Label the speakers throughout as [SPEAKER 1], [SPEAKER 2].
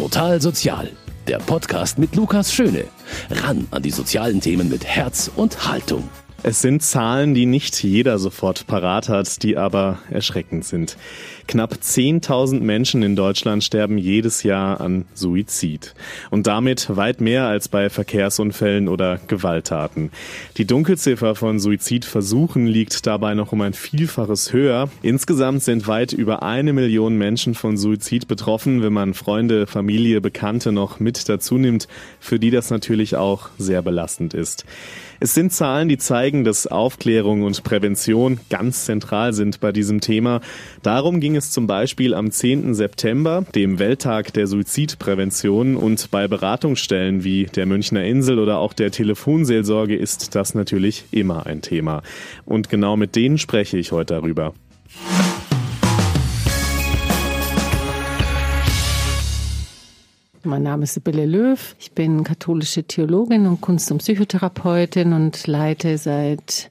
[SPEAKER 1] Total Sozial, der Podcast mit Lukas Schöne. Ran an die sozialen Themen mit Herz und Haltung.
[SPEAKER 2] Es sind Zahlen, die nicht jeder sofort parat hat, die aber erschreckend sind. Knapp 10.000 Menschen in Deutschland sterben jedes Jahr an Suizid. Und damit weit mehr als bei Verkehrsunfällen oder Gewalttaten. Die Dunkelziffer von Suizidversuchen liegt dabei noch um ein Vielfaches höher. Insgesamt sind weit über eine Million Menschen von Suizid betroffen, wenn man Freunde, Familie, Bekannte noch mit dazu nimmt, für die das natürlich auch sehr belastend ist. Es sind Zahlen, die zeigen, dass Aufklärung und Prävention ganz zentral sind bei diesem Thema. Darum ging es zum Beispiel am 10. September, dem Welttag der Suizidprävention und bei Beratungsstellen wie der Münchner Insel oder auch der Telefonseelsorge ist das natürlich immer ein Thema. Und genau mit denen spreche ich heute darüber.
[SPEAKER 3] Mein Name ist Sibylle Löw. Ich bin katholische Theologin und Kunst- und Psychotherapeutin und leite seit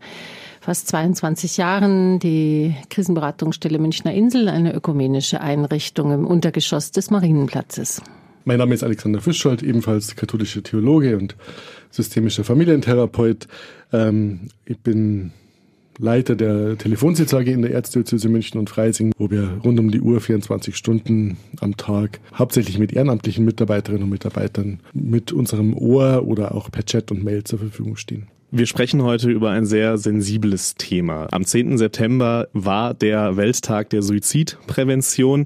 [SPEAKER 3] fast 22 Jahren die Krisenberatungsstelle Münchner Insel, eine ökumenische Einrichtung im Untergeschoss des Marienplatzes.
[SPEAKER 4] Mein Name ist Alexander Fischschold, ebenfalls katholische Theologe und systemischer Familientherapeut. Ähm, ich bin Leiter der Telefonseelsorge in der Erzdiözese München und Freising, wo wir rund um die Uhr 24 Stunden am Tag hauptsächlich mit ehrenamtlichen Mitarbeiterinnen und Mitarbeitern mit unserem Ohr oder auch per Chat und Mail zur Verfügung stehen.
[SPEAKER 2] Wir sprechen heute über ein sehr sensibles Thema. Am 10. September war der Welttag der Suizidprävention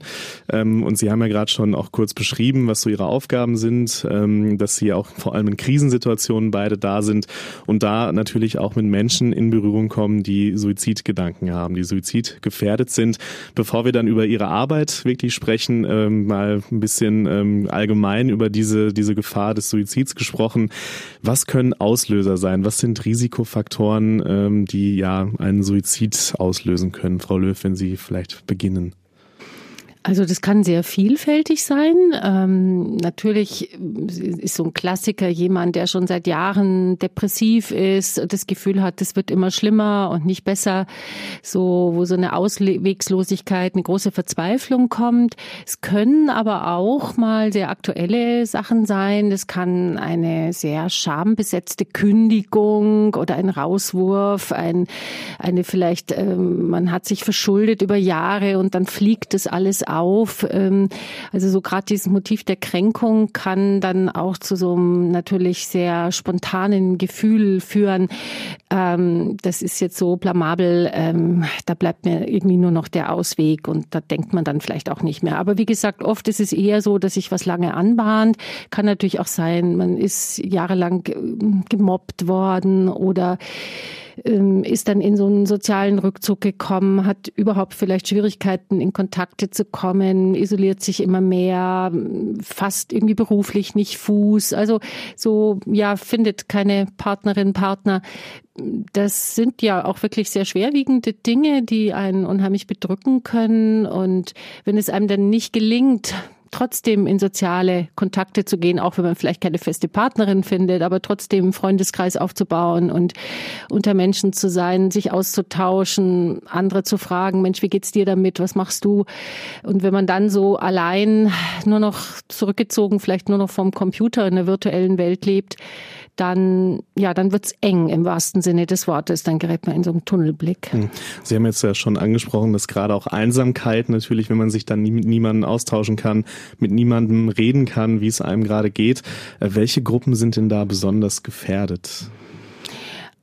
[SPEAKER 2] ähm, und Sie haben ja gerade schon auch kurz beschrieben, was so Ihre Aufgaben sind, ähm, dass Sie auch vor allem in Krisensituationen beide da sind und da natürlich auch mit Menschen in Berührung kommen, die Suizidgedanken haben, die suizidgefährdet sind. Bevor wir dann über Ihre Arbeit wirklich sprechen, ähm, mal ein bisschen allgemein über diese, diese Gefahr des Suizids gesprochen. Was können Auslöser sein? Was sind sind Risikofaktoren, ähm, die ja einen Suizid auslösen können? Frau Löw, wenn Sie vielleicht beginnen.
[SPEAKER 3] Also das kann sehr vielfältig sein. Ähm, natürlich ist so ein Klassiker jemand, der schon seit Jahren depressiv ist, das Gefühl hat, es wird immer schlimmer und nicht besser, so wo so eine Auswegslosigkeit, eine große Verzweiflung kommt. Es können aber auch mal sehr aktuelle Sachen sein. Das kann eine sehr schambesetzte Kündigung oder ein Rauswurf, ein, eine vielleicht, ähm, man hat sich verschuldet über Jahre und dann fliegt das alles auf. Ähm, also so gerade dieses Motiv der Kränkung kann dann auch zu so einem natürlich sehr spontanen Gefühl führen. Ähm, das ist jetzt so blamabel, ähm, da bleibt mir irgendwie nur noch der Ausweg und da denkt man dann vielleicht auch nicht mehr. Aber wie gesagt, oft ist es eher so, dass sich was lange anbahnt. Kann natürlich auch sein, man ist jahrelang gemobbt worden oder ist dann in so einen sozialen Rückzug gekommen, hat überhaupt vielleicht Schwierigkeiten, in Kontakte zu kommen, isoliert sich immer mehr, fast irgendwie beruflich nicht Fuß. Also so, ja, findet keine Partnerin, Partner. Das sind ja auch wirklich sehr schwerwiegende Dinge, die einen unheimlich bedrücken können. Und wenn es einem dann nicht gelingt, trotzdem in soziale Kontakte zu gehen, auch wenn man vielleicht keine feste Partnerin findet, aber trotzdem einen Freundeskreis aufzubauen und unter Menschen zu sein, sich auszutauschen, andere zu fragen, Mensch, wie geht's dir damit? Was machst du? Und wenn man dann so allein nur noch zurückgezogen, vielleicht nur noch vom Computer in der virtuellen Welt lebt, dann, ja, dann wird's eng im wahrsten Sinne des Wortes. Dann gerät man in so einen Tunnelblick. Hm.
[SPEAKER 2] Sie haben jetzt ja schon angesprochen, dass gerade auch Einsamkeit natürlich, wenn man sich dann mit niemandem austauschen kann, mit niemandem reden kann, wie es einem gerade geht. Äh, welche Gruppen sind denn da besonders gefährdet?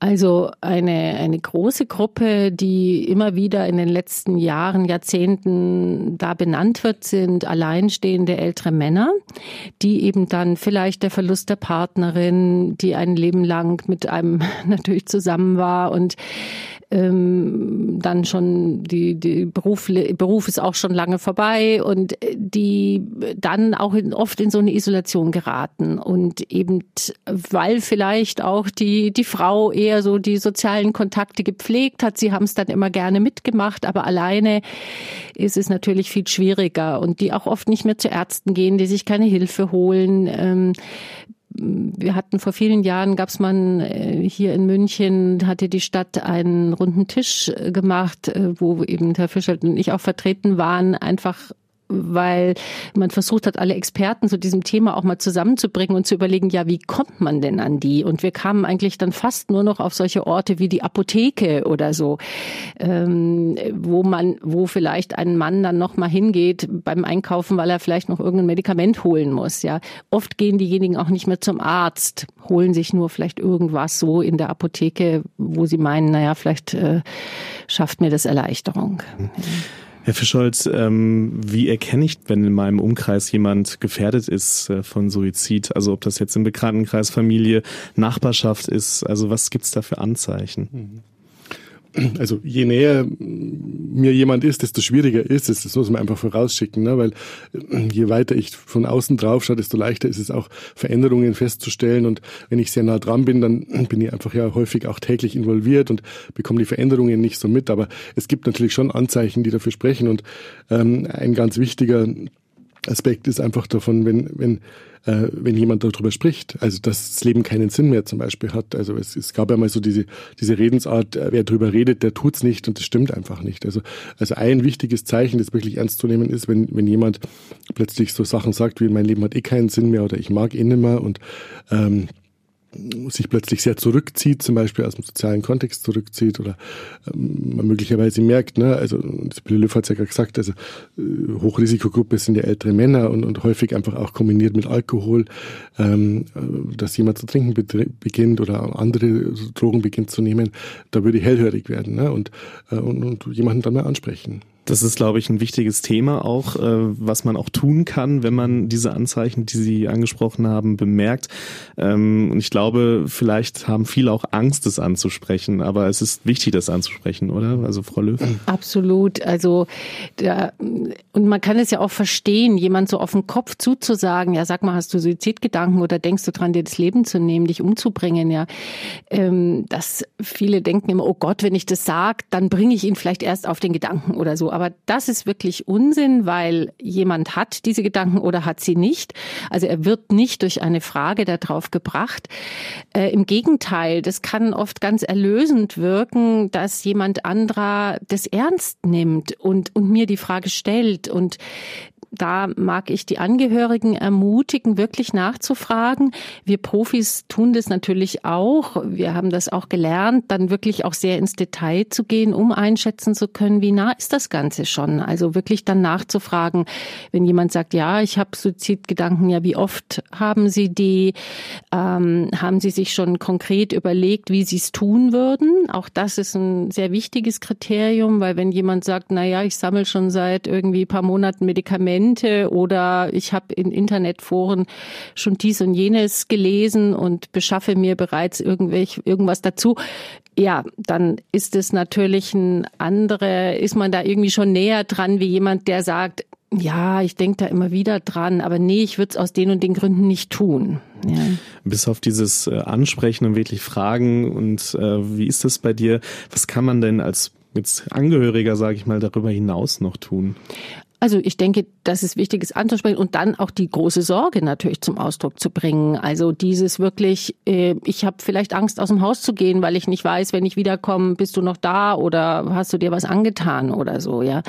[SPEAKER 3] Also eine, eine große Gruppe, die immer wieder in den letzten Jahren, Jahrzehnten da benannt wird, sind alleinstehende ältere Männer, die eben dann vielleicht der Verlust der Partnerin, die ein Leben lang mit einem natürlich zusammen war und ähm, dann schon die, die Beruf, Beruf ist auch schon lange vorbei und die dann auch in, oft in so eine Isolation geraten und eben weil vielleicht auch die die Frau eher so die sozialen Kontakte gepflegt hat, sie haben es dann immer gerne mitgemacht, aber alleine ist es natürlich viel schwieriger und die auch oft nicht mehr zu Ärzten gehen, die sich keine Hilfe holen. Ähm, wir hatten vor vielen Jahren, gab es mal äh, hier in München, hatte die Stadt einen runden Tisch äh, gemacht, äh, wo eben Herr Fischer und ich auch vertreten waren, einfach weil man versucht hat, alle Experten zu diesem Thema auch mal zusammenzubringen und zu überlegen, ja, wie kommt man denn an die? Und wir kamen eigentlich dann fast nur noch auf solche Orte wie die Apotheke oder so, ähm, wo man, wo vielleicht ein Mann dann noch mal hingeht beim Einkaufen, weil er vielleicht noch irgendein Medikament holen muss. Ja, oft gehen diejenigen auch nicht mehr zum Arzt, holen sich nur vielleicht irgendwas so in der Apotheke, wo sie meinen, naja, vielleicht äh, schafft mir das Erleichterung. Mhm.
[SPEAKER 2] Herr Fischholz, ähm, wie erkenne ich, wenn in meinem Umkreis jemand gefährdet ist äh, von Suizid? Also ob das jetzt im Bekanntenkreis, Familie, Nachbarschaft ist, also was gibt's da für Anzeichen? Mhm
[SPEAKER 4] also je näher mir jemand ist, desto schwieriger ist es. Das muss man einfach vorausschicken, ne? weil äh, je weiter ich von außen drauf schaue, desto leichter ist es auch Veränderungen festzustellen. Und wenn ich sehr nah dran bin, dann bin ich einfach ja häufig auch täglich involviert und bekomme die Veränderungen nicht so mit. Aber es gibt natürlich schon Anzeichen, die dafür sprechen. Und ähm, ein ganz wichtiger Aspekt ist einfach davon, wenn, wenn äh, wenn jemand darüber spricht. Also dass das Leben keinen Sinn mehr zum Beispiel hat. Also es, es gab ja mal so diese, diese Redensart, äh, wer darüber redet, der tut's nicht und das stimmt einfach nicht. Also, also ein wichtiges Zeichen, das wirklich ernst zu nehmen ist, wenn, wenn jemand plötzlich so Sachen sagt wie mein Leben hat eh keinen Sinn mehr oder ich mag eh nimmer und ähm, sich plötzlich sehr zurückzieht, zum Beispiel aus dem sozialen Kontext zurückzieht oder ähm, man möglicherweise merkt, ne, also Sibylle Löw hat es ja gerade gesagt, also äh, Hochrisikogruppe sind ja ältere Männer und, und häufig einfach auch kombiniert mit Alkohol, ähm, äh, dass jemand zu trinken beginnt oder andere Drogen beginnt zu nehmen, da würde ich hellhörig werden ne, und, äh, und, und jemanden dann mal ansprechen.
[SPEAKER 2] Das ist, glaube ich, ein wichtiges Thema auch, äh, was man auch tun kann, wenn man diese Anzeichen, die Sie angesprochen haben, bemerkt. Ähm, und ich glaube, vielleicht haben viele auch Angst, das anzusprechen, aber es ist wichtig, das anzusprechen, oder? Also Frau Löw?
[SPEAKER 3] Absolut. Also da, und man kann es ja auch verstehen, jemand so auf den Kopf zuzusagen, ja, sag mal, hast du Suizidgedanken oder denkst du dran, dir das Leben zu nehmen, dich umzubringen, ja. Ähm, dass viele denken immer, oh Gott, wenn ich das sage, dann bringe ich ihn vielleicht erst auf den Gedanken oder so. Aber das ist wirklich Unsinn, weil jemand hat diese Gedanken oder hat sie nicht. Also er wird nicht durch eine Frage darauf gebracht. Äh, Im Gegenteil, das kann oft ganz erlösend wirken, dass jemand anderer das ernst nimmt und, und mir die Frage stellt und da mag ich die Angehörigen ermutigen, wirklich nachzufragen. Wir Profis tun das natürlich auch. Wir haben das auch gelernt, dann wirklich auch sehr ins Detail zu gehen, um einschätzen zu können, wie nah ist das Ganze schon. Also wirklich dann nachzufragen, wenn jemand sagt, ja, ich habe Suizidgedanken, ja, wie oft haben Sie die? Ähm, haben Sie sich schon konkret überlegt, wie Sie es tun würden? Auch das ist ein sehr wichtiges Kriterium, weil wenn jemand sagt, na ja, ich sammle schon seit irgendwie paar Monaten Medikamente, Dokumente oder ich habe in Internetforen schon dies und jenes gelesen und beschaffe mir bereits irgendwelch, irgendwas dazu. Ja, dann ist es natürlich ein andere, ist man da irgendwie schon näher dran wie jemand, der sagt, ja, ich denke da immer wieder dran, aber nee, ich würde es aus den und den Gründen nicht tun. Ja.
[SPEAKER 2] Bis auf dieses äh, Ansprechen und wirklich Fragen und äh, wie ist das bei dir? Was kann man denn als jetzt Angehöriger, sage ich mal, darüber hinaus noch tun?
[SPEAKER 3] Also ich denke, das ist wichtig, es anzusprechen und dann auch die große Sorge natürlich zum Ausdruck zu bringen. Also dieses wirklich, äh, ich habe vielleicht Angst, aus dem Haus zu gehen, weil ich nicht weiß, wenn ich wiederkomme, bist du noch da oder hast du dir was angetan oder so, ja.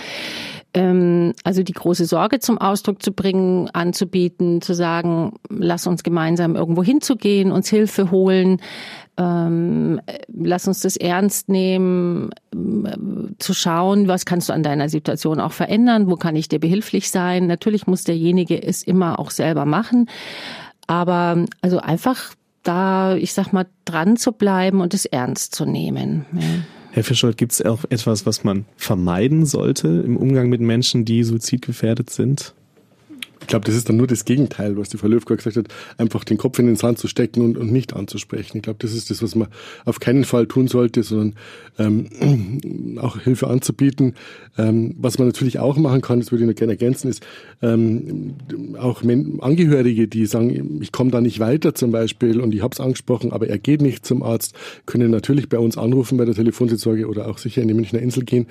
[SPEAKER 3] Ähm, also die große Sorge zum Ausdruck zu bringen, anzubieten, zu sagen, lass uns gemeinsam irgendwo hinzugehen, uns Hilfe holen ähm, lass uns das ernst nehmen, äh, zu schauen, was kannst du an deiner Situation auch verändern, wo kann ich dir behilflich sein. Natürlich muss derjenige es immer auch selber machen, aber also einfach da, ich sag mal, dran zu bleiben und es ernst zu nehmen. Ja.
[SPEAKER 2] Herr Fischold, gibt es auch etwas, was man vermeiden sollte im Umgang mit Menschen, die suizidgefährdet sind?
[SPEAKER 4] Ich glaube, das ist dann nur das Gegenteil, was die Frau Löwka gesagt hat, einfach den Kopf in den Sand zu stecken und, und nicht anzusprechen. Ich glaube, das ist das, was man auf keinen Fall tun sollte, sondern ähm, auch Hilfe anzubieten. Ähm, was man natürlich auch machen kann, das würde ich noch gerne ergänzen, ist ähm, auch Angehörige, die sagen, ich komme da nicht weiter zum Beispiel und ich habe es angesprochen, aber er geht nicht zum Arzt, können natürlich bei uns anrufen bei der Telefonseelsorge oder auch sicher in die Münchner Insel gehen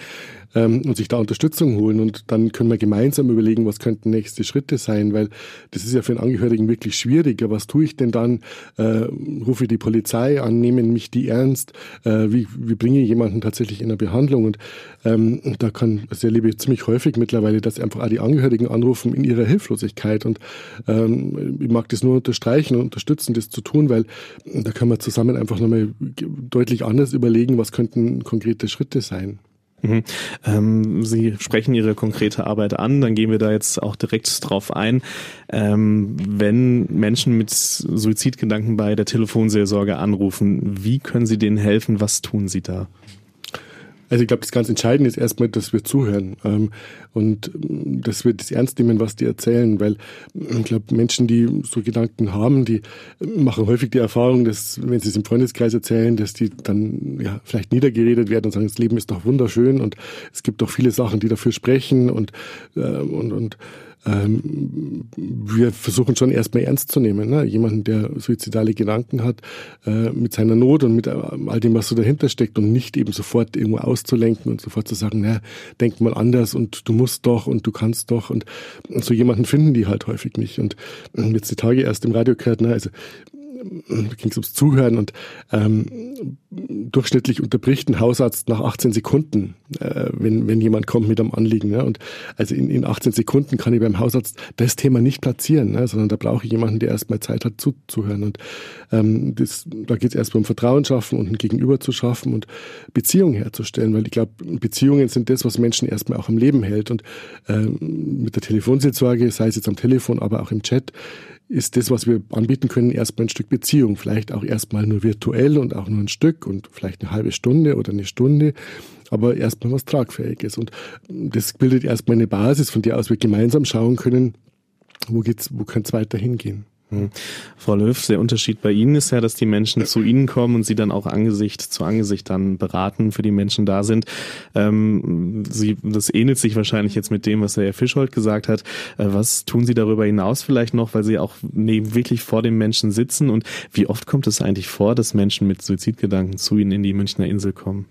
[SPEAKER 4] ähm, und sich da Unterstützung holen und dann können wir gemeinsam überlegen, was könnten nächste Schritte sein weil das ist ja für einen Angehörigen wirklich schwierig. Ja, was tue ich denn dann? Äh, rufe die Polizei an, nehmen mich die ernst? Äh, wie, wie bringe ich jemanden tatsächlich in eine Behandlung? Und ähm, da kann, das erlebe ich ziemlich häufig mittlerweile, dass einfach auch die Angehörigen anrufen in ihrer Hilflosigkeit. Und ähm, ich mag das nur unterstreichen und unterstützen, das zu tun, weil da können wir zusammen einfach nochmal deutlich anders überlegen, was könnten konkrete Schritte sein.
[SPEAKER 2] Mhm. Ähm, Sie sprechen Ihre konkrete Arbeit an, dann gehen wir da jetzt auch direkt drauf ein. Ähm, wenn Menschen mit Suizidgedanken bei der Telefonseelsorge anrufen, wie können Sie denen helfen? Was tun Sie da?
[SPEAKER 4] Also ich glaube, das ganz Entscheidende ist erstmal, dass wir zuhören ähm, und ähm, dass wir das ernst nehmen, was die erzählen, weil ähm, ich glaube, Menschen, die so Gedanken haben, die machen häufig die Erfahrung, dass wenn sie es im Freundeskreis erzählen, dass die dann ja vielleicht niedergeredet werden und sagen, das Leben ist doch wunderschön und es gibt doch viele Sachen, die dafür sprechen und äh, und und ähm, wir versuchen schon erstmal ernst zu nehmen. Ne? Jemanden, der suizidale Gedanken hat, äh, mit seiner Not und mit äh, all dem, was so dahinter steckt und nicht eben sofort irgendwo auszulenken und sofort zu sagen, na, denk mal anders und du musst doch und du kannst doch und, und so jemanden finden die halt häufig nicht. Und äh, jetzt die Tage erst im Radio gehört, ne, also ging es ums Zuhören und ähm, durchschnittlich unterbricht ein Hausarzt nach 18 Sekunden, äh, wenn, wenn jemand kommt mit einem Anliegen. Ne? Und also in, in 18 Sekunden kann ich beim Hausarzt das Thema nicht platzieren, ne? sondern da brauche ich jemanden, der erstmal Zeit hat zuzuhören. Und ähm, das, da geht es erstmal um Vertrauen schaffen und ein Gegenüber zu schaffen und Beziehungen herzustellen, weil ich glaube, Beziehungen sind das, was Menschen erstmal auch am Leben hält. Und ähm, mit der Telefonseelsorge, sei es jetzt am Telefon, aber auch im Chat, ist das, was wir anbieten können, erstmal ein Stück Beziehung. Vielleicht auch erstmal nur virtuell und auch nur ein Stück und vielleicht eine halbe Stunde oder eine Stunde, aber erstmal was Tragfähiges. Und das bildet erstmal eine Basis, von der aus wir gemeinsam schauen können, wo geht's, wo könnte es weiter hingehen.
[SPEAKER 2] Hm. Frau Löw, der Unterschied bei Ihnen ist ja, dass die Menschen zu Ihnen kommen und Sie dann auch Angesicht zu Angesicht dann beraten, für die Menschen da sind. Ähm, Sie, das ähnelt sich wahrscheinlich jetzt mit dem, was Herr Fischholt gesagt hat. Äh, was tun Sie darüber hinaus vielleicht noch, weil Sie auch neben wirklich vor dem Menschen sitzen? Und wie oft kommt es eigentlich vor, dass Menschen mit Suizidgedanken zu Ihnen in die Münchner Insel kommen?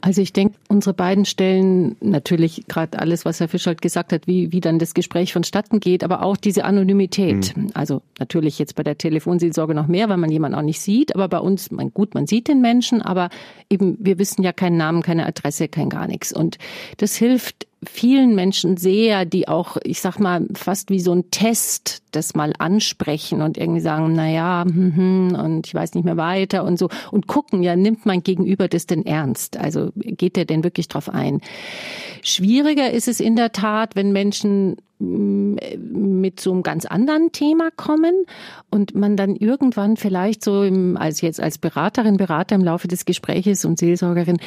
[SPEAKER 3] Also ich denke, unsere beiden Stellen, natürlich gerade alles, was Herr Fischholt gesagt hat, wie, wie dann das Gespräch vonstatten geht, aber auch diese Anonymität. Mhm. Also natürlich jetzt bei der Telefonseelsorge noch mehr, weil man jemanden auch nicht sieht, aber bei uns, man, gut, man sieht den Menschen, aber eben, wir wissen ja keinen Namen, keine Adresse, kein gar nichts. Und das hilft vielen Menschen sehr, die auch, ich sag mal, fast wie so ein Test das mal ansprechen und irgendwie sagen, na ja, hm, hm, und ich weiß nicht mehr weiter und so und gucken, ja, nimmt mein Gegenüber das denn ernst? Also geht der denn wirklich drauf ein? Schwieriger ist es in der Tat, wenn Menschen mit so einem ganz anderen Thema kommen und man dann irgendwann vielleicht so im, als jetzt als Beraterin, Berater im Laufe des Gespräches und Seelsorgerin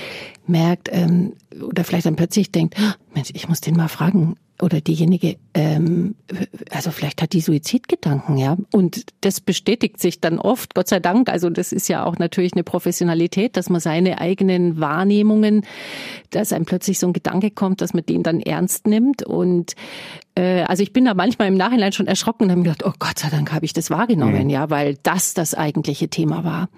[SPEAKER 3] merkt ähm, oder vielleicht dann plötzlich denkt, ah, Mensch, ich muss den mal fragen, oder diejenige, ähm, also vielleicht hat die Suizidgedanken, ja. Und das bestätigt sich dann oft, Gott sei Dank. Also das ist ja auch natürlich eine Professionalität, dass man seine eigenen Wahrnehmungen, dass einem plötzlich so ein Gedanke kommt, dass man den dann ernst nimmt. Und äh, also ich bin da manchmal im Nachhinein schon erschrocken und habe mir gedacht, oh Gott sei Dank habe ich das wahrgenommen, mhm. ja, weil das das eigentliche Thema war.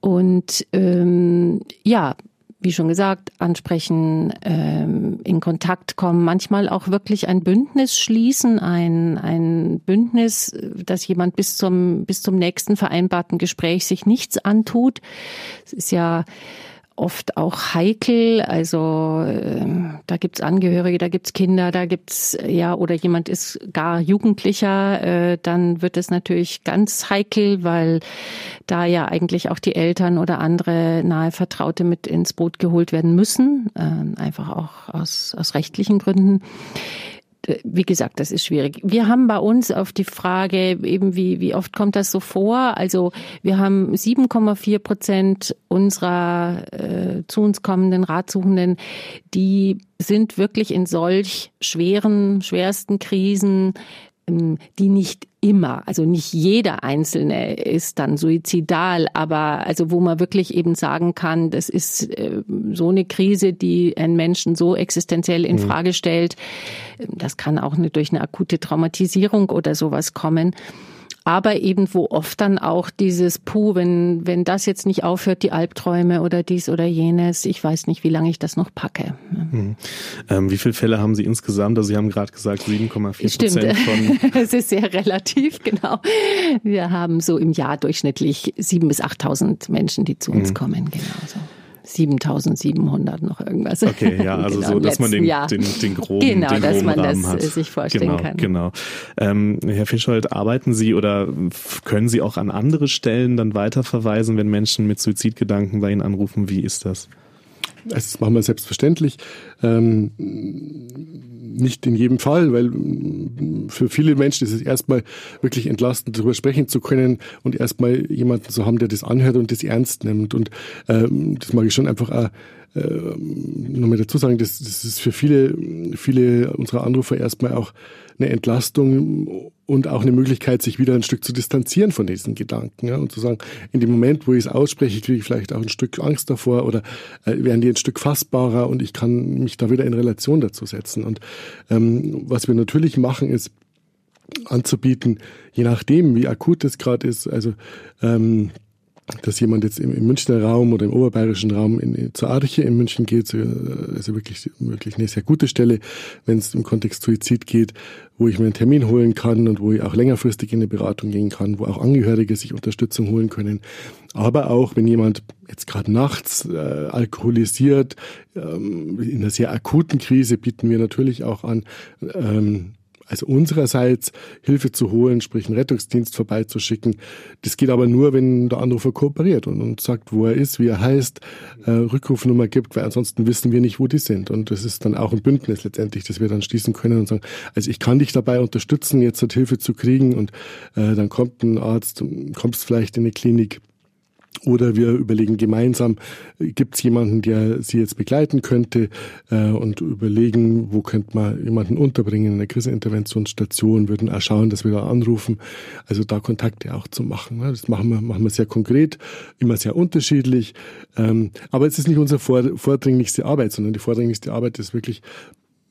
[SPEAKER 3] Und ähm, ja, wie schon gesagt, ansprechen, ähm, in Kontakt kommen, manchmal auch wirklich ein Bündnis schließen, ein, ein Bündnis, dass jemand bis zum, bis zum nächsten vereinbarten Gespräch sich nichts antut. Es ist ja oft auch heikel. Also äh, da gibt's Angehörige, da gibt's Kinder, da gibt's ja oder jemand ist gar Jugendlicher, äh, dann wird es natürlich ganz heikel, weil da ja eigentlich auch die Eltern oder andere nahe Vertraute mit ins Boot geholt werden müssen, äh, einfach auch aus, aus rechtlichen Gründen wie gesagt, das ist schwierig. Wir haben bei uns auf die Frage eben, wie, wie oft kommt das so vor? Also wir haben 7,4 Prozent unserer äh, zu uns kommenden Ratsuchenden, die sind wirklich in solch schweren, schwersten Krisen die nicht immer, also nicht jeder Einzelne ist dann suizidal, aber also wo man wirklich eben sagen kann, das ist äh, so eine Krise, die einen Menschen so existenziell in mhm. Frage stellt. Das kann auch durch eine akute Traumatisierung oder sowas kommen. Aber eben wo oft dann auch dieses Puh, wenn, wenn das jetzt nicht aufhört, die Albträume oder dies oder jenes, ich weiß nicht, wie lange ich das noch packe.
[SPEAKER 2] Mhm. Ähm, wie viele Fälle haben Sie insgesamt? Also Sie haben gerade gesagt 7,4 Prozent
[SPEAKER 3] von. es ist sehr relativ, genau. Wir haben so im Jahr durchschnittlich 7.000 bis 8.000 Menschen, die zu uns mhm. kommen, genau so. 7700 noch irgendwas.
[SPEAKER 2] Okay, ja, also genau, so, dass man den, den, den groben,
[SPEAKER 3] genau,
[SPEAKER 2] den
[SPEAKER 3] dass
[SPEAKER 2] groben
[SPEAKER 3] man
[SPEAKER 2] Rahmen
[SPEAKER 3] das
[SPEAKER 2] hat.
[SPEAKER 3] sich vorstellen
[SPEAKER 2] genau,
[SPEAKER 3] kann.
[SPEAKER 2] Genau. Ähm, Herr Fischold, arbeiten Sie oder können Sie auch an andere Stellen dann weiterverweisen, wenn Menschen mit Suizidgedanken bei Ihnen anrufen? Wie ist das?
[SPEAKER 4] Das machen wir selbstverständlich. Ähm, nicht in jedem Fall, weil für viele Menschen ist es erstmal wirklich entlastend, darüber sprechen zu können und erstmal jemanden zu haben, der das anhört und das ernst nimmt. Und ähm, das mag ich schon einfach auch äh, nochmal dazu sagen, das, das ist für viele, viele unserer Anrufer erstmal auch eine Entlastung und auch eine Möglichkeit, sich wieder ein Stück zu distanzieren von diesen Gedanken ja, und zu sagen, in dem Moment, wo ich es ausspreche, kriege ich vielleicht auch ein Stück Angst davor oder äh, werden die ein Stück fassbarer und ich kann mich da wieder in Relation dazu setzen. Und ähm, was wir natürlich machen, ist anzubieten, je nachdem, wie akut es gerade ist, also ähm, dass jemand jetzt im, im Münchner Raum oder im oberbayerischen Raum in, in, zur Arche in München geht, so, also wirklich, wirklich eine sehr gute Stelle, wenn es im Kontext Suizid geht, wo ich mir einen Termin holen kann und wo ich auch längerfristig in eine Beratung gehen kann, wo auch Angehörige sich Unterstützung holen können. Aber auch, wenn jemand jetzt gerade nachts äh, alkoholisiert, ähm, in einer sehr akuten Krise bieten wir natürlich auch an, ähm, also unsererseits Hilfe zu holen, sprich einen Rettungsdienst vorbeizuschicken. Das geht aber nur, wenn der Anrufer kooperiert und, und sagt, wo er ist, wie er heißt, äh, Rückrufnummer gibt, weil ansonsten wissen wir nicht, wo die sind. Und das ist dann auch ein Bündnis letztendlich, das wir dann schließen können und sagen, also ich kann dich dabei unterstützen, jetzt halt Hilfe zu kriegen und äh, dann kommt ein Arzt, kommst vielleicht in eine Klinik, oder wir überlegen gemeinsam, gibt es jemanden, der sie jetzt begleiten könnte äh, und überlegen, wo könnte man jemanden unterbringen in der Kriseinterventionsstation, würden auch schauen, dass wir da anrufen. Also da Kontakte auch zu machen. Ne? Das machen wir, machen wir sehr konkret, immer sehr unterschiedlich. Ähm, aber es ist nicht unsere vordringlichste Arbeit, sondern die vordringlichste Arbeit ist wirklich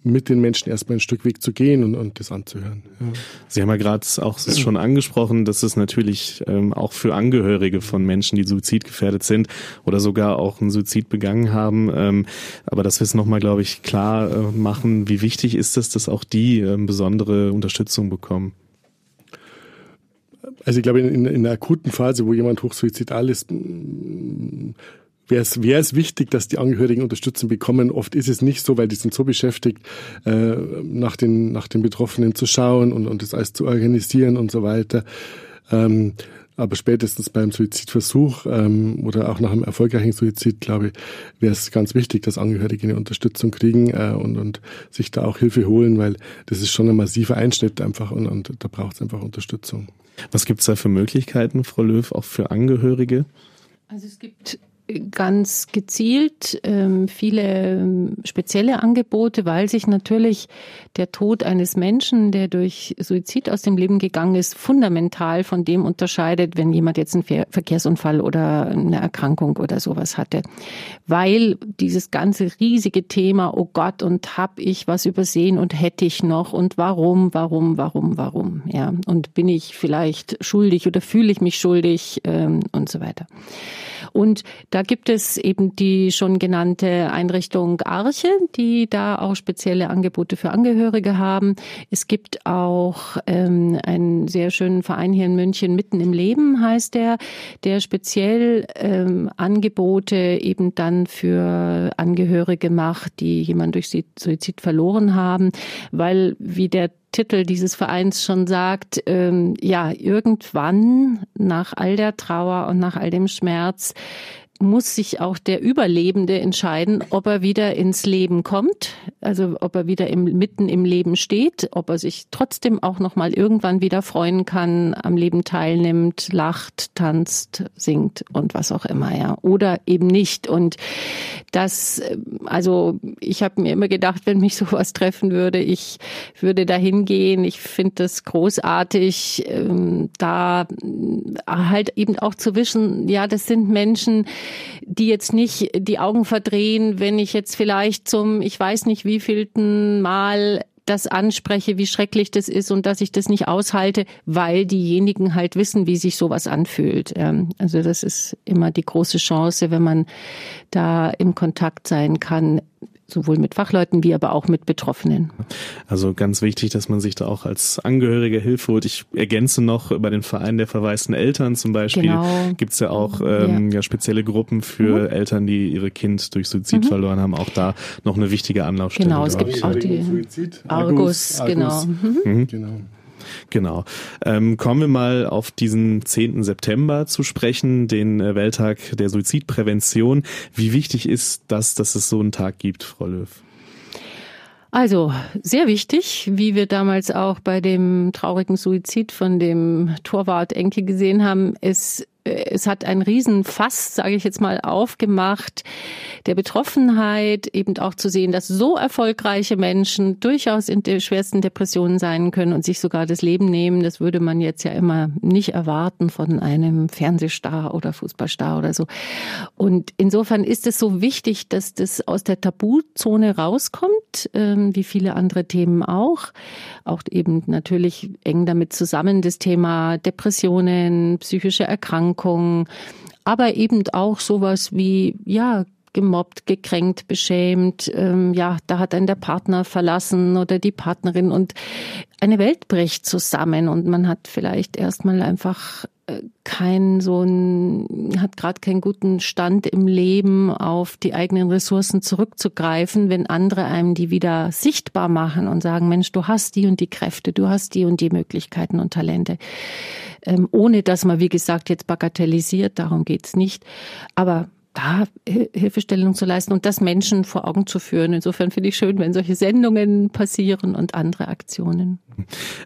[SPEAKER 4] mit den Menschen erstmal ein Stück Weg zu gehen und, und das anzuhören. Ja.
[SPEAKER 2] Sie haben ja gerade auch schon angesprochen, dass es natürlich ähm, auch für Angehörige von Menschen, die suizidgefährdet sind oder sogar auch einen Suizid begangen haben, ähm, aber dass wir es nochmal, glaube ich, klar äh, machen, wie wichtig ist es, dass auch die ähm, besondere Unterstützung bekommen?
[SPEAKER 4] Also ich glaube, in, in einer akuten Phase, wo jemand hochsuizidal ist, wäre es, wäre es wichtig, dass die Angehörigen Unterstützung bekommen. Oft ist es nicht so, weil die sind so beschäftigt, äh, nach, den, nach den Betroffenen zu schauen und, und das alles zu organisieren und so weiter. Ähm, aber spätestens beim Suizidversuch ähm, oder auch nach einem erfolgreichen Suizid, glaube ich, wäre es ganz wichtig, dass Angehörige eine Unterstützung kriegen äh, und, und sich da auch Hilfe holen, weil das ist schon ein massiver Einschnitt einfach und, und da braucht es einfach Unterstützung.
[SPEAKER 2] Was gibt es da für Möglichkeiten, Frau Löw, auch für Angehörige?
[SPEAKER 3] Also es gibt ganz gezielt ähm, viele ähm, spezielle Angebote, weil sich natürlich der Tod eines Menschen, der durch Suizid aus dem Leben gegangen ist, fundamental von dem unterscheidet, wenn jemand jetzt einen Verkehrsunfall oder eine Erkrankung oder sowas hatte. Weil dieses ganze riesige Thema, oh Gott, und hab ich was übersehen und hätte ich noch und warum, warum, warum, warum, ja, und bin ich vielleicht schuldig oder fühle ich mich schuldig ähm, und so weiter. Und da gibt es eben die schon genannte Einrichtung Arche, die da auch spezielle Angebote für Angehörige haben. Es gibt auch ähm, einen sehr schönen Verein hier in München, Mitten im Leben heißt der, der speziell ähm, Angebote eben dann für Angehörige macht, die jemand durch Suizid verloren haben, weil wie der Titel dieses Vereins schon sagt, ähm, ja, irgendwann nach all der Trauer und nach all dem Schmerz muss sich auch der Überlebende entscheiden, ob er wieder ins Leben kommt, also ob er wieder im, mitten im Leben steht, ob er sich trotzdem auch noch mal irgendwann wieder freuen kann, am Leben teilnimmt, lacht, tanzt, singt und was auch immer, ja, oder eben nicht. Und das, also ich habe mir immer gedacht, wenn mich sowas treffen würde, ich würde da hingehen. Ich finde das großartig, ähm, da halt eben auch zu wissen, ja, das sind Menschen, die jetzt nicht die Augen verdrehen, wenn ich jetzt vielleicht zum, ich weiß nicht wievielten Mal das anspreche, wie schrecklich das ist und dass ich das nicht aushalte, weil diejenigen halt wissen, wie sich sowas anfühlt. Also das ist immer die große Chance, wenn man da im Kontakt sein kann sowohl mit Fachleuten wie aber auch mit Betroffenen.
[SPEAKER 2] Also ganz wichtig, dass man sich da auch als Angehörige Hilfe holt. Ich ergänze noch, bei den Vereinen der verwaisten Eltern zum Beispiel genau. gibt es ja auch ähm, ja. ja. spezielle Gruppen für mhm. Eltern, die ihre Kind durch Suizid mhm. verloren haben. Auch da noch eine wichtige Anlaufstelle.
[SPEAKER 3] Genau, es gibt auch die Suizid. Argus, Argus, genau. Mhm.
[SPEAKER 2] mhm. genau. Genau. Ähm, kommen wir mal auf diesen 10. September zu sprechen, den äh, Welttag der Suizidprävention. Wie wichtig ist das, dass es so einen Tag gibt, Frau Löw?
[SPEAKER 3] Also sehr wichtig, wie wir damals auch bei dem traurigen Suizid von dem Torwart Enke gesehen haben, ist es hat ein Riesenfass, sage ich jetzt mal, aufgemacht, der Betroffenheit, eben auch zu sehen, dass so erfolgreiche Menschen durchaus in der schwersten Depressionen sein können und sich sogar das Leben nehmen. Das würde man jetzt ja immer nicht erwarten von einem Fernsehstar oder Fußballstar oder so. Und insofern ist es so wichtig, dass das aus der Tabuzone rauskommt, ähm, wie viele andere Themen auch. Auch eben natürlich eng damit zusammen das Thema Depressionen, psychische Erkrankungen, aber eben auch sowas wie, ja, gemobbt, gekränkt, beschämt, ähm, ja, da hat einen der Partner verlassen oder die Partnerin und eine Welt bricht zusammen und man hat vielleicht erstmal einfach kein so ein, hat gerade keinen guten Stand im Leben, auf die eigenen Ressourcen zurückzugreifen, wenn andere einem die wieder sichtbar machen und sagen, Mensch, du hast die und die Kräfte, du hast die und die Möglichkeiten und Talente ähm, ohne dass man, wie gesagt, jetzt bagatellisiert, darum geht's nicht. Aber da Hilfestellung zu leisten und das Menschen vor Augen zu führen. Insofern finde ich schön, wenn solche Sendungen passieren und andere Aktionen.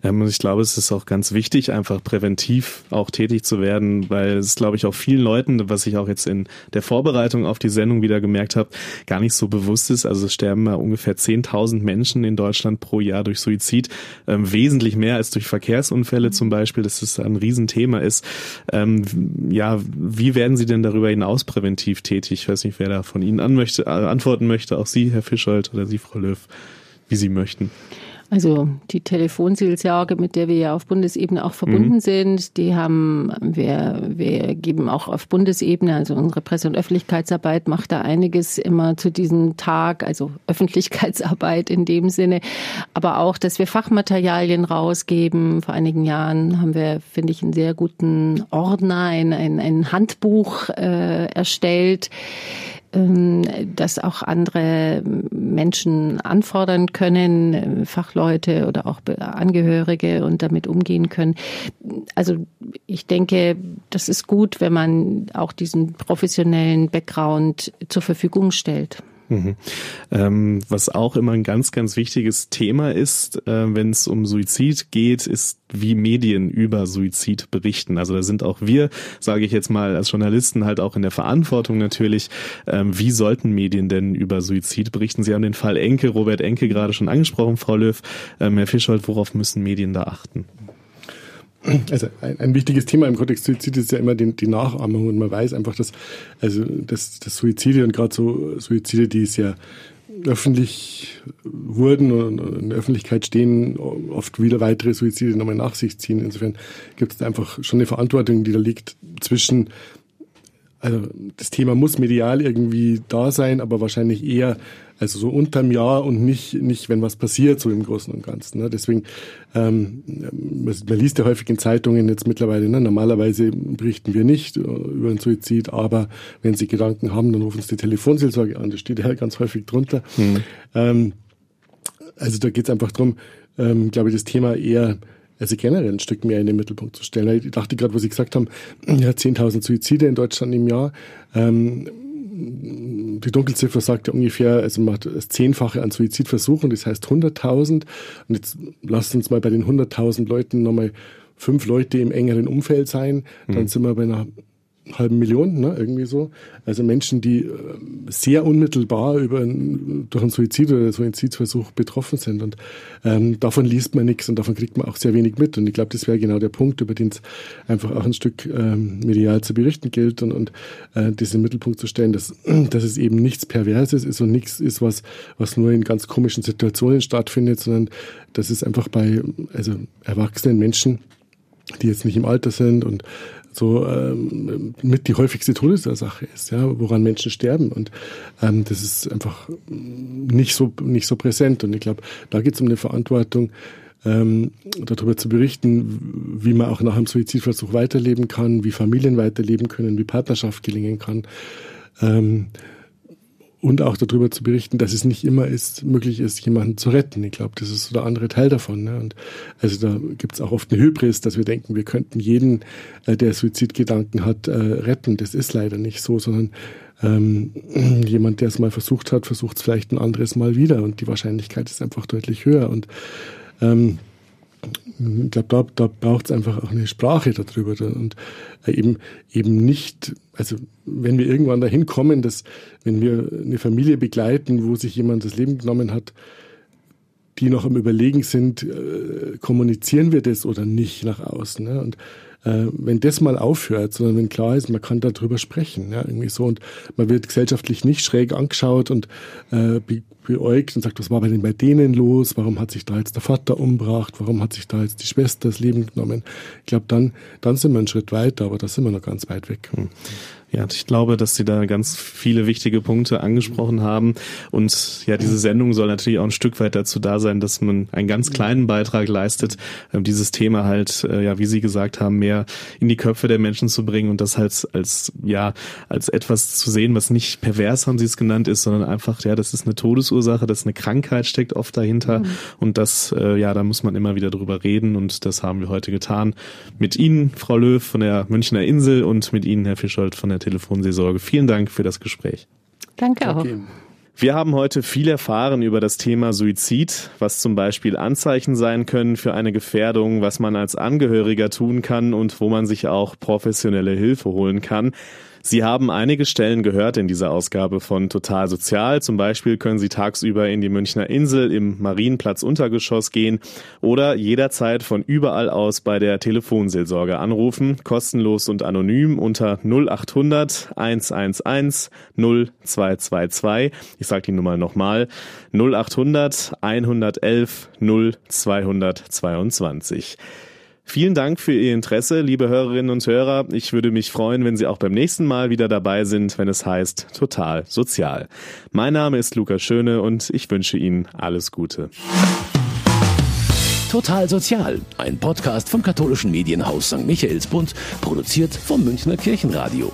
[SPEAKER 2] Ähm, ich glaube, es ist auch ganz wichtig, einfach präventiv auch tätig zu werden, weil es, glaube ich, auch vielen Leuten, was ich auch jetzt in der Vorbereitung auf die Sendung wieder gemerkt habe, gar nicht so bewusst ist. Also sterben mal ungefähr 10.000 Menschen in Deutschland pro Jahr durch Suizid, ähm, wesentlich mehr als durch Verkehrsunfälle zum Beispiel, dass es ein Riesenthema ist. Ähm, ja, wie werden Sie denn darüber hinaus präventiv tätig? Ich weiß nicht, wer da von Ihnen an möchte, äh, antworten möchte, auch Sie, Herr Fischold oder Sie, Frau Löw, wie Sie möchten.
[SPEAKER 3] Also die Telefonseelsorge, mit der wir ja auf Bundesebene auch verbunden mhm. sind, die haben wir, wir geben auch auf Bundesebene, also unsere Presse- und Öffentlichkeitsarbeit macht da einiges immer zu diesem Tag, also Öffentlichkeitsarbeit in dem Sinne, aber auch, dass wir Fachmaterialien rausgeben. Vor einigen Jahren haben wir, finde ich, einen sehr guten Ordner, ein, ein, ein Handbuch äh, erstellt dass auch andere Menschen anfordern können, Fachleute oder auch Angehörige und damit umgehen können. Also ich denke, das ist gut, wenn man auch diesen professionellen Background zur Verfügung stellt.
[SPEAKER 2] Mhm. Ähm, was auch immer ein ganz, ganz wichtiges Thema ist, äh, wenn es um Suizid geht, ist, wie Medien über Suizid berichten. Also da sind auch wir, sage ich jetzt mal, als Journalisten halt auch in der Verantwortung natürlich. Ähm, wie sollten Medien denn über Suizid berichten? Sie haben den Fall Enke, Robert Enke gerade schon angesprochen, Frau Löw. Ähm, Herr Fischhold, worauf müssen Medien da achten?
[SPEAKER 4] Also ein, ein, wichtiges Thema im Kontext Suizid ist ja immer die, die, Nachahmung und man weiß einfach, dass also dass, dass Suizide und gerade so Suizide, die ja öffentlich wurden und in der Öffentlichkeit stehen, oft wieder weitere Suizide nochmal nach sich ziehen. Insofern gibt es einfach schon eine Verantwortung, die da liegt zwischen also das Thema muss medial irgendwie da sein, aber wahrscheinlich eher also so unterm Jahr und nicht, nicht wenn was passiert, so im Großen und Ganzen. Ne? Deswegen, ähm, man liest ja häufig in Zeitungen jetzt mittlerweile, ne? normalerweise berichten wir nicht äh, über einen Suizid, aber wenn Sie Gedanken haben, dann rufen Sie die Telefonseelsorge an, das steht ja ganz häufig drunter. Mhm. Ähm, also da geht es einfach drum, ähm, glaube ich, das Thema eher also generell ein Stück mehr in den Mittelpunkt zu stellen. Ich dachte gerade, wo Sie gesagt haben, ja, 10.000 Suizide in Deutschland im Jahr. Ähm, die Dunkelziffer sagt ja ungefähr, also man hat das Zehnfache an Suizidversuchen, das heißt 100.000. Und jetzt lasst uns mal bei den 100.000 Leuten nochmal fünf Leute im engeren Umfeld sein. Dann mhm. sind wir bei einer halben Million, ne, irgendwie so. Also Menschen, die äh, sehr unmittelbar über ein, durch einen Suizid oder Suizidversuch betroffen sind. Und ähm, davon liest man nichts und davon kriegt man auch sehr wenig mit. Und ich glaube, das wäre genau der Punkt, über den es einfach auch ein Stück ähm, medial zu berichten gilt und, und äh, das im Mittelpunkt zu stellen, dass, dass es eben nichts Perverses ist und nichts ist, was, was nur in ganz komischen Situationen stattfindet, sondern dass es einfach bei also erwachsenen Menschen die jetzt nicht im Alter sind und so ähm, mit die häufigste Todesursache ist, ja, woran Menschen sterben. Und ähm, das ist einfach nicht so, nicht so präsent. Und ich glaube, da geht es um eine Verantwortung, ähm, darüber zu berichten, wie man auch nach einem Suizidversuch weiterleben kann, wie Familien weiterleben können, wie Partnerschaft gelingen kann. Ähm, und auch darüber zu berichten, dass es nicht immer ist, möglich ist, jemanden zu retten. Ich glaube, das ist so der andere Teil davon. Ne? Und also da gibt es auch oft eine Hybris, dass wir denken, wir könnten jeden, äh, der Suizidgedanken hat, äh, retten. Das ist leider nicht so, sondern ähm, jemand, der es mal versucht hat, versucht es vielleicht ein anderes Mal wieder und die Wahrscheinlichkeit ist einfach deutlich höher. Und ähm, ich glaube, da, da braucht es einfach auch eine Sprache darüber und äh, eben eben nicht, also wenn wir irgendwann dahin kommen, dass wenn wir eine Familie begleiten, wo sich jemand das Leben genommen hat, die noch am Überlegen sind, äh, kommunizieren wir das oder nicht nach außen. Ne? Und äh, wenn das mal aufhört, sondern wenn klar ist, man kann darüber sprechen, ja, irgendwie so und man wird gesellschaftlich nicht schräg angeschaut und äh, beäugt und sagt, was war denn bei denen los? Warum hat sich da jetzt der Vater umgebracht? Warum hat sich da jetzt die Schwester das Leben genommen? Ich glaube, dann, dann sind wir einen Schritt weiter, aber da sind wir noch ganz weit weg. Hm.
[SPEAKER 2] Ja, ich glaube, dass Sie da ganz viele wichtige Punkte angesprochen haben. Und ja, diese Sendung soll natürlich auch ein Stück weit dazu da sein, dass man einen ganz kleinen Beitrag leistet, ähm, dieses Thema halt, äh, ja, wie Sie gesagt haben, mehr in die Köpfe der Menschen zu bringen und das halt als, ja, als etwas zu sehen, was nicht pervers, haben Sie es genannt, ist, sondern einfach, ja, das ist eine Todesursache, das ist eine Krankheit, steckt oft dahinter. Mhm. Und das, äh, ja, da muss man immer wieder drüber reden und das haben wir heute getan. Mit Ihnen, Frau Löw von der Münchner Insel und mit Ihnen, Herr Fischold von der Telefonseelsorge. Vielen Dank für das Gespräch.
[SPEAKER 3] Danke auch. Okay.
[SPEAKER 2] Wir haben heute viel erfahren über das Thema Suizid, was zum Beispiel Anzeichen sein können für eine Gefährdung, was man als Angehöriger tun kann und wo man sich auch professionelle Hilfe holen kann. Sie haben einige Stellen gehört in dieser Ausgabe von Total Sozial. Zum Beispiel können Sie tagsüber in die Münchner Insel im Marienplatz Untergeschoss gehen oder jederzeit von überall aus bei der Telefonseelsorge anrufen, kostenlos und anonym unter 0800 111 0222. Ich sage die Nummer nochmal 0800 111 0222. Vielen Dank für Ihr Interesse, liebe Hörerinnen und Hörer. Ich würde mich freuen, wenn Sie auch beim nächsten Mal wieder dabei sind, wenn es heißt Total Sozial. Mein Name ist Lukas Schöne und ich wünsche Ihnen alles Gute.
[SPEAKER 1] Total Sozial, ein Podcast vom katholischen Medienhaus St. Michaelsbund, produziert vom Münchner Kirchenradio.